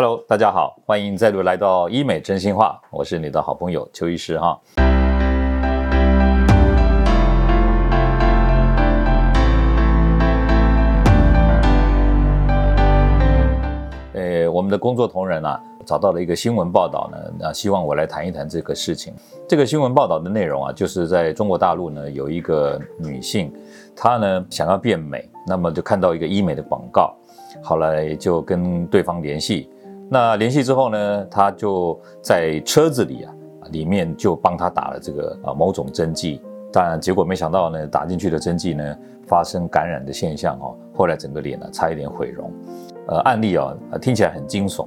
Hello，大家好，欢迎再度来到医美真心话，我是你的好朋友邱医师哈。呃，我们的工作同仁啊，找到了一个新闻报道呢，那希望我来谈一谈这个事情。这个新闻报道的内容啊，就是在中国大陆呢，有一个女性，她呢想要变美，那么就看到一个医美的广告，后来就跟对方联系。那联系之后呢，他就在车子里啊，里面就帮她打了这个啊某种针剂，但结果没想到呢，打进去的针剂呢发生感染的现象哦，后来整个脸呢差一点毁容。呃，案例啊，听起来很惊悚。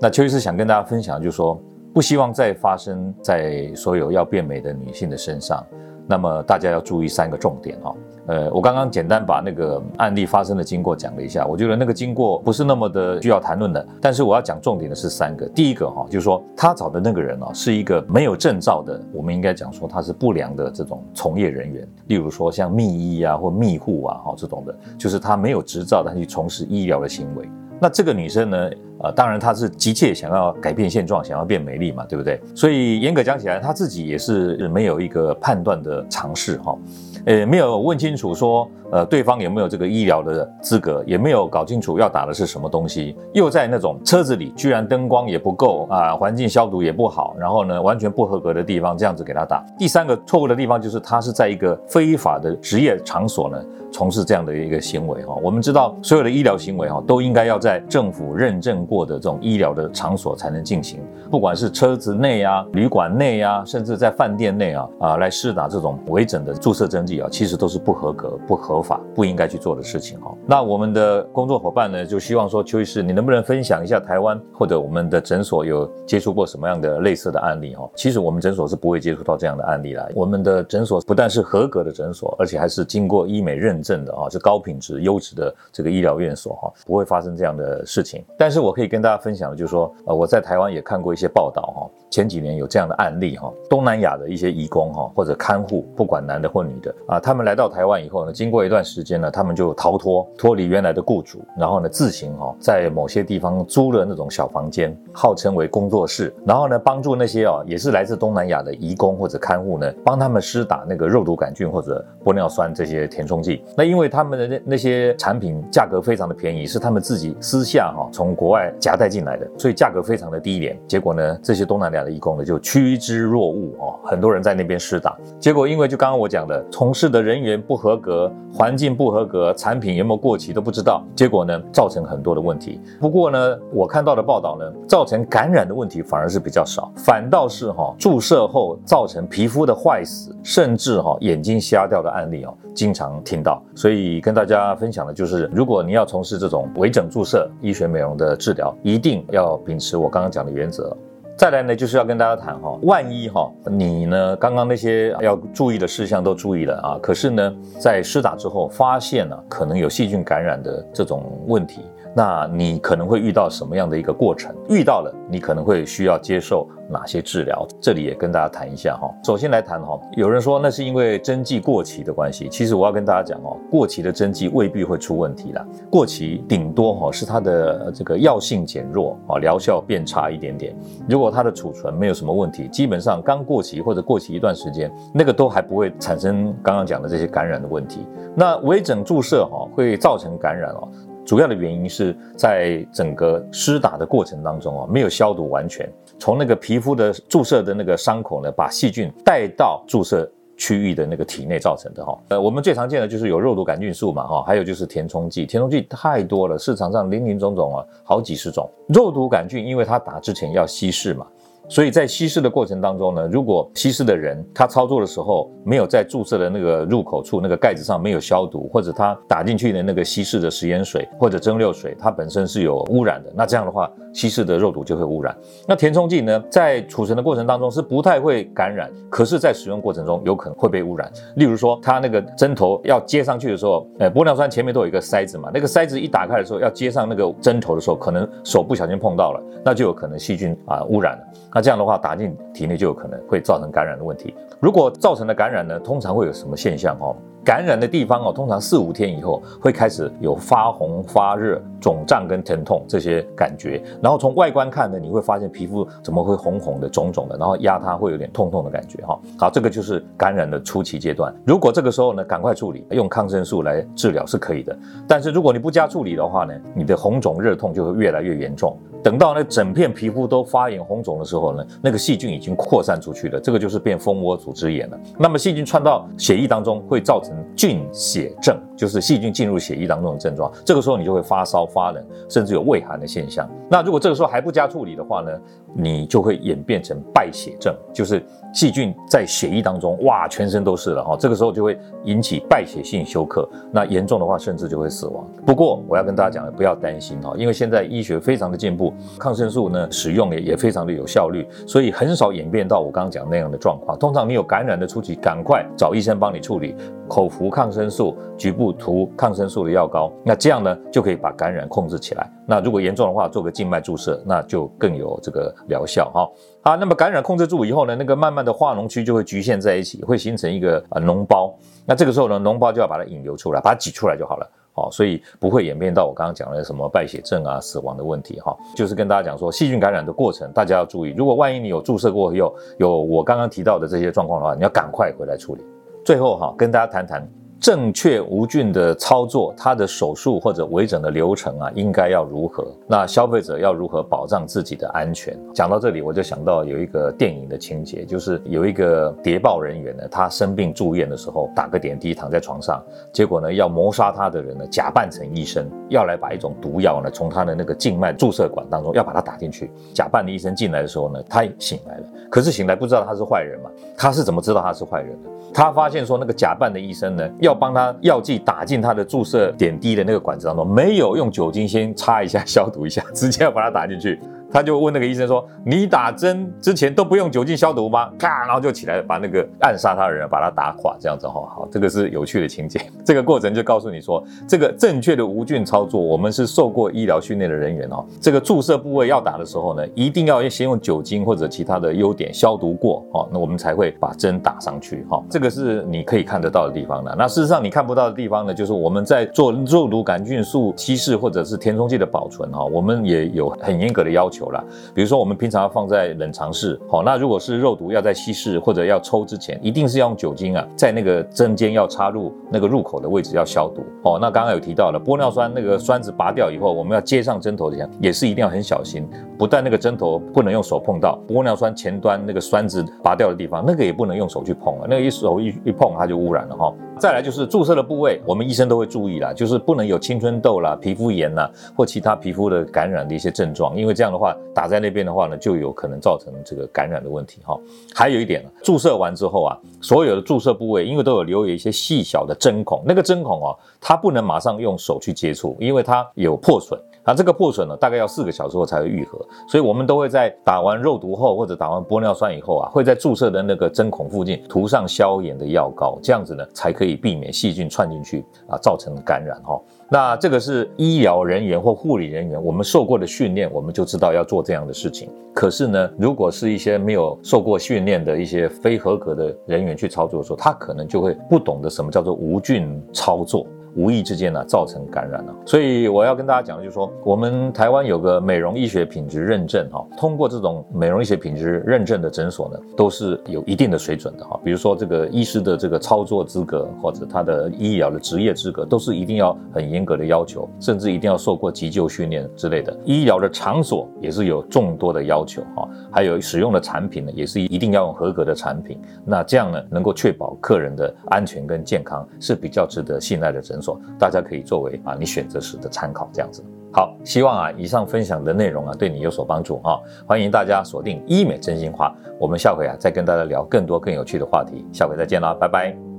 那邱医师想跟大家分享，就是说，不希望再发生在所有要变美的女性的身上。那么大家要注意三个重点哈。呃，我刚刚简单把那个案例发生的经过讲了一下，我觉得那个经过不是那么的需要谈论的。但是我要讲重点的是三个。第一个哈，就是说他找的那个人哦，是一个没有证照的，我们应该讲说他是不良的这种从业人员。例如说像秘医啊或秘护啊哈这种的，就是他没有执照，他去从事医疗的行为。那这个女生呢？呃，当然她是急切想要改变现状，想要变美丽嘛，对不对？所以严格讲起来，她自己也是没有一个判断的尝试哈，呃，没有问清楚说，呃，对方有没有这个医疗的资格，也没有搞清楚要打的是什么东西，又在那种车子里，居然灯光也不够啊，环境消毒也不好，然后呢，完全不合格的地方这样子给他打。第三个错误的地方就是，他是在一个非法的职业场所呢。从事这样的一个行为哈，我们知道所有的医疗行为哈，都应该要在政府认证过的这种医疗的场所才能进行，不管是车子内啊、旅馆内啊，甚至在饭店内啊啊来施打这种微整的注射针剂啊，其实都是不合格、不合法、不应该去做的事情哈。那我们的工作伙伴呢，就希望说邱医师，你能不能分享一下台湾或者我们的诊所有接触过什么样的类似的案例哈？其实我们诊所是不会接触到这样的案例来，我们的诊所不但是合格的诊所，而且还是经过医美认。证的啊，是高品质、优质的这个医疗院所哈，不会发生这样的事情。但是我可以跟大家分享的，就是说，呃，我在台湾也看过一些报道哈。前几年有这样的案例哈，东南亚的一些义工哈或者看护，不管男的或女的啊，他们来到台湾以后呢，经过一段时间呢，他们就逃脱，脱离原来的雇主，然后呢自行哈在某些地方租了那种小房间，号称为工作室，然后呢帮助那些啊也是来自东南亚的义工或者看护呢，帮他们施打那个肉毒杆菌或者玻尿酸这些填充剂。那因为他们的那那些产品价格非常的便宜，是他们自己私下哈从国外夹带进来的，所以价格非常的低廉。结果呢，这些东南亚的义工呢就趋之若鹜哦，很多人在那边施打，结果因为就刚刚我讲的，从事的人员不合格，环境不合格，产品有没有过期都不知道，结果呢造成很多的问题。不过呢，我看到的报道呢，造成感染的问题反而是比较少，反倒是哈注射后造成皮肤的坏死，甚至哈眼睛瞎掉的案例哦，经常听到。所以跟大家分享的就是，如果你要从事这种微整注射医学美容的治疗，一定要秉持我刚刚讲的原则。再来呢，就是要跟大家谈哈，万一哈你呢刚刚那些要注意的事项都注意了啊，可是呢在施打之后发现了可能有细菌感染的这种问题，那你可能会遇到什么样的一个过程？遇到了，你可能会需要接受。哪些治疗？这里也跟大家谈一下哈。首先来谈哈，有人说那是因为针剂过期的关系。其实我要跟大家讲哦，过期的针剂未必会出问题啦。过期顶多哈是它的这个药性减弱啊，疗效变差一点点。如果它的储存没有什么问题，基本上刚过期或者过期一段时间，那个都还不会产生刚刚讲的这些感染的问题。那微整注射哈会造成感染哦。主要的原因是在整个施打的过程当中啊，没有消毒完全，从那个皮肤的注射的那个伤口呢，把细菌带到注射区域的那个体内造成的哈。呃，我们最常见的就是有肉毒杆菌素嘛哈，还有就是填充剂，填充剂太多了，市场上林林总总啊，好几十种。肉毒杆菌因为它打之前要稀释嘛。所以在稀释的过程当中呢，如果稀释的人他操作的时候没有在注射的那个入口处那个盖子上没有消毒，或者他打进去的那个稀释的食盐水或者蒸馏水，它本身是有污染的，那这样的话稀释的肉毒就会污染。那填充剂呢，在储存的过程当中是不太会感染，可是，在使用过程中有可能会被污染。例如说，它那个针头要接上去的时候，呃，玻尿酸前面都有一个塞子嘛，那个塞子一打开的时候要接上那个针头的时候，可能手不小心碰到了，那就有可能细菌啊污染了。那这样的话，打进体内就有可能会造成感染的问题。如果造成的感染呢，通常会有什么现象？哦，感染的地方哦，通常四五天以后会开始有发红、发热、肿胀跟疼痛这些感觉。然后从外观看呢，你会发现皮肤怎么会红红的、肿肿的，然后压它会有点痛痛的感觉哈。好，这个就是感染的初期阶段。如果这个时候呢，赶快处理，用抗生素来治疗是可以的。但是如果你不加处理的话呢，你的红肿热痛就会越来越严重。等到那整片皮肤都发炎红肿的时候呢，那个细菌已经扩散出去了，这个就是变蜂窝组织炎了。那么细菌窜到血液当中，会造成菌血症，就是细菌进入血液当中的症状。这个时候你就会发烧、发冷，甚至有畏寒的现象。那如果这个时候还不加处理的话呢，你就会演变成败血症，就是细菌在血液当中，哇，全身都是了哈。这个时候就会引起败血性休克，那严重的话甚至就会死亡。不过我要跟大家讲，不要担心哈，因为现在医学非常的进步。抗生素呢，使用也也非常的有效率，所以很少演变到我刚刚讲那样的状况。通常你有感染的初期，赶快找医生帮你处理，口口服抗生素，局部涂抗生素的药膏，那这样呢就可以把感染控制起来。那如果严重的话，做个静脉注射，那就更有这个疗效哈。啊，那么感染控制住以后呢，那个慢慢的化脓区就会局限在一起，会形成一个啊脓包。那这个时候呢，脓包就要把它引流出来，把它挤出来就好了。好，所以不会演变到我刚刚讲的什么败血症啊、死亡的问题哈。就是跟大家讲说，细菌感染的过程，大家要注意。如果万一你有注射过后有我刚刚提到的这些状况的话，你要赶快回来处理。最后哈，跟大家谈谈。正确无菌的操作，它的手术或者微整的流程啊，应该要如何？那消费者要如何保障自己的安全？讲到这里，我就想到有一个电影的情节，就是有一个谍报人员呢，他生病住院的时候，打个点滴躺在床上，结果呢，要谋杀他的人呢，假扮成医生，要来把一种毒药呢，从他的那个静脉注射管当中要把它打进去。假扮的医生进来的时候呢，他醒来了，可是醒来不知道他是坏人嘛？他是怎么知道他是坏人的？他发现说，那个假扮的医生呢，要帮他药剂打进他的注射点滴的那个管子当中，没有用酒精先擦一下消毒一下，直接要把它打进去。他就问那个医生说：“你打针之前都不用酒精消毒吗？”咔，然后就起来把那个暗杀他的人把他打垮，这样子哈。好，这个是有趣的情节。这个过程就告诉你说，这个正确的无菌操作，我们是受过医疗训练的人员哦。这个注射部位要打的时候呢，一定要先用酒精或者其他的优点消毒过哦，那我们才会把针打上去哈。这个是你可以看得到的地方的。那事实上你看不到的地方呢，就是我们在做肉毒杆菌素稀释或者是填充剂的保存哈，我们也有很严格的要求。有了，比如说我们平常要放在冷藏室，好，那如果是肉毒要在稀释或者要抽之前，一定是要用酒精啊，在那个针尖要插入那个入口的位置要消毒，哦，那刚刚有提到了玻尿酸那个栓子拔掉以后，我们要接上针头前也是一定要很小心，不但那个针头不能用手碰到，玻尿酸前端那个栓子拔掉的地方，那个也不能用手去碰啊，那个一手一一碰它就污染了哈。再来就是注射的部位，我们医生都会注意啦，就是不能有青春痘啦、皮肤炎呐或其他皮肤的感染的一些症状，因为这样的话。打在那边的话呢，就有可能造成这个感染的问题哈。还有一点，注射完之后啊，所有的注射部位因为都有留有一些细小的针孔，那个针孔哦，它不能马上用手去接触，因为它有破损。啊，这个破损呢，大概要四个小时后才会愈合，所以我们都会在打完肉毒后或者打完玻尿酸以后啊，会在注射的那个针孔附近涂上消炎的药膏，这样子呢，才可以避免细菌窜进去啊，造成感染哈。那这个是医疗人员或护理人员，我们受过的训练，我们就知道要做这样的事情。可是呢，如果是一些没有受过训练的一些非合格的人员去操作的时候，他可能就会不懂得什么叫做无菌操作。无意之间呢，造成感染了。所以我要跟大家讲的就是说，我们台湾有个美容医学品质认证哈，通过这种美容医学品质认证的诊所呢，都是有一定的水准的哈。比如说这个医师的这个操作资格或者他的医疗的职业资格，都是一定要很严格的要求，甚至一定要受过急救训练之类的。医疗的场所也是有众多的要求哈，还有使用的产品呢，也是一定要用合格的产品。那这样呢，能够确保客人的安全跟健康是比较值得信赖的诊。大家可以作为啊你选择时的参考，这样子好。希望啊以上分享的内容啊对你有所帮助啊，欢迎大家锁定医美真心话，我们下回啊再跟大家聊更多更有趣的话题，下回再见啦，拜拜。